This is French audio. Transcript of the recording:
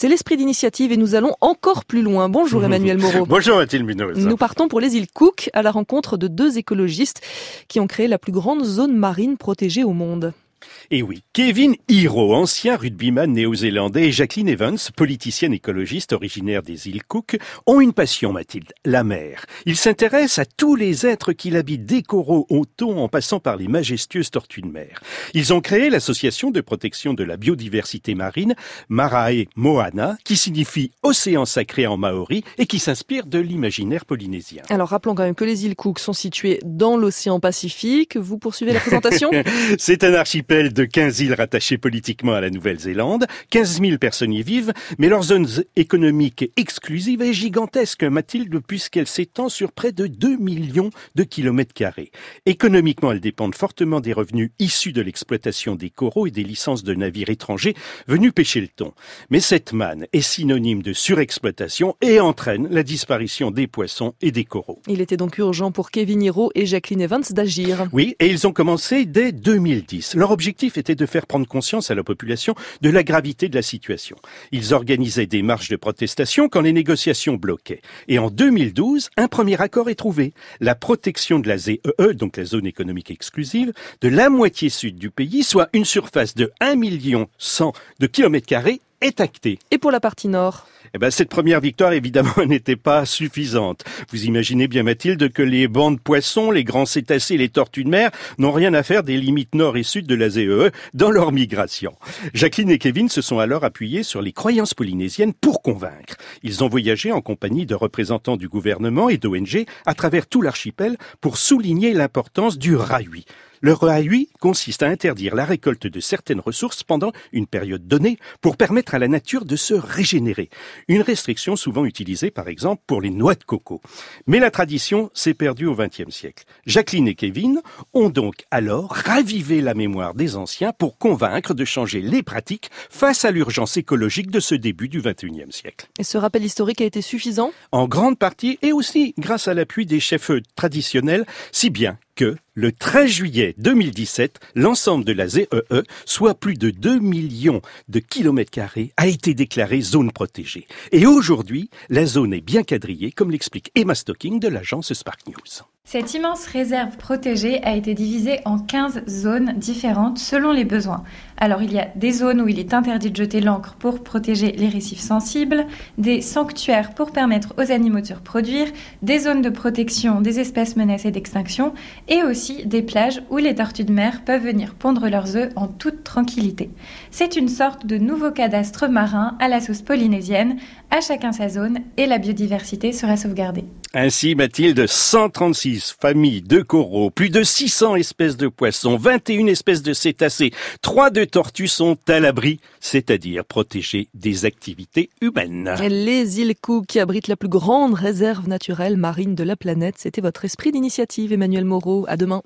C'est l'esprit d'initiative et nous allons encore plus loin. Bonjour Emmanuel Moreau. Bonjour Mathilde Munoz. Nous partons pour les îles Cook à la rencontre de deux écologistes qui ont créé la plus grande zone marine protégée au monde. Et oui, Kevin Hiro, ancien rugbyman néo-zélandais, et Jacqueline Evans, politicienne écologiste originaire des îles Cook, ont une passion, Mathilde, la mer. Ils s'intéressent à tous les êtres qui l'habitent, des coraux au thon en passant par les majestueuses tortues de mer. Ils ont créé l'association de protection de la biodiversité marine, Marae Moana, qui signifie océan sacré en maori et qui s'inspire de l'imaginaire polynésien. Alors rappelons quand même que les îles Cook sont situées dans l'océan Pacifique. Vous poursuivez la présentation? C'est un archipel de 15 îles rattachées politiquement à la Nouvelle-Zélande. 15 000 personnes y vivent, mais leur zone économique exclusive est gigantesque, Mathilde, puisqu'elle s'étend sur près de 2 millions de kilomètres carrés. Économiquement, elles dépendent fortement des revenus issus de l'exploitation des coraux et des licences de navires étrangers venus pêcher le thon. Mais cette manne est synonyme de surexploitation et entraîne la disparition des poissons et des coraux. Il était donc urgent pour Kevin Hiro et Jacqueline Evans d'agir. Oui, et ils ont commencé dès 2010. Leur objectif était de faire prendre conscience à la population de la gravité de la situation. Ils organisaient des marches de protestation quand les négociations bloquaient. Et en 2012, un premier accord est trouvé. La protection de la ZEE, donc la zone économique exclusive, de la moitié sud du pays, soit une surface de 1 million 100 de kilomètres carrés est actée. Et pour la partie nord eh ben, cette première victoire, évidemment, n'était pas suffisante. Vous imaginez bien, Mathilde, que les bancs de poissons, les grands cétacés, les tortues de mer n'ont rien à faire des limites nord et sud de la ZEE e dans leur migration. Jacqueline et Kevin se sont alors appuyés sur les croyances polynésiennes pour convaincre. Ils ont voyagé en compagnie de représentants du gouvernement et d'ONG à travers tout l'archipel pour souligner l'importance du rahui. Le RAUI consiste à interdire la récolte de certaines ressources pendant une période donnée pour permettre à la nature de se régénérer. Une restriction souvent utilisée par exemple pour les noix de coco. Mais la tradition s'est perdue au XXe siècle. Jacqueline et Kevin ont donc alors ravivé la mémoire des anciens pour convaincre de changer les pratiques face à l'urgence écologique de ce début du XXIe siècle. Et ce rappel historique a été suffisant? En grande partie et aussi grâce à l'appui des chefs traditionnels, si bien que le 13 juillet 2017, l'ensemble de la ZEE, e, soit plus de 2 millions de kilomètres carrés, a été déclaré zone protégée. Et aujourd'hui, la zone est bien quadrillée, comme l'explique Emma Stocking de l'agence Spark News. Cette immense réserve protégée a été divisée en 15 zones différentes selon les besoins. Alors il y a des zones où il est interdit de jeter l'encre pour protéger les récifs sensibles, des sanctuaires pour permettre aux animaux de se reproduire, des zones de protection des espèces menacées d'extinction et aussi des plages où les tortues de mer peuvent venir pondre leurs œufs en toute tranquillité. C'est une sorte de nouveau cadastre marin à la sauce polynésienne, à chacun sa zone et la biodiversité sera sauvegardée. Ainsi, Mathilde, 136 familles de coraux, plus de 600 espèces de poissons, 21 espèces de cétacés, 3 de tortues sont à l'abri, c'est-à-dire protégées des activités humaines. Les îles Cook qui abritent la plus grande réserve naturelle marine de la planète, c'était votre esprit d'initiative, Emmanuel Moreau. À demain.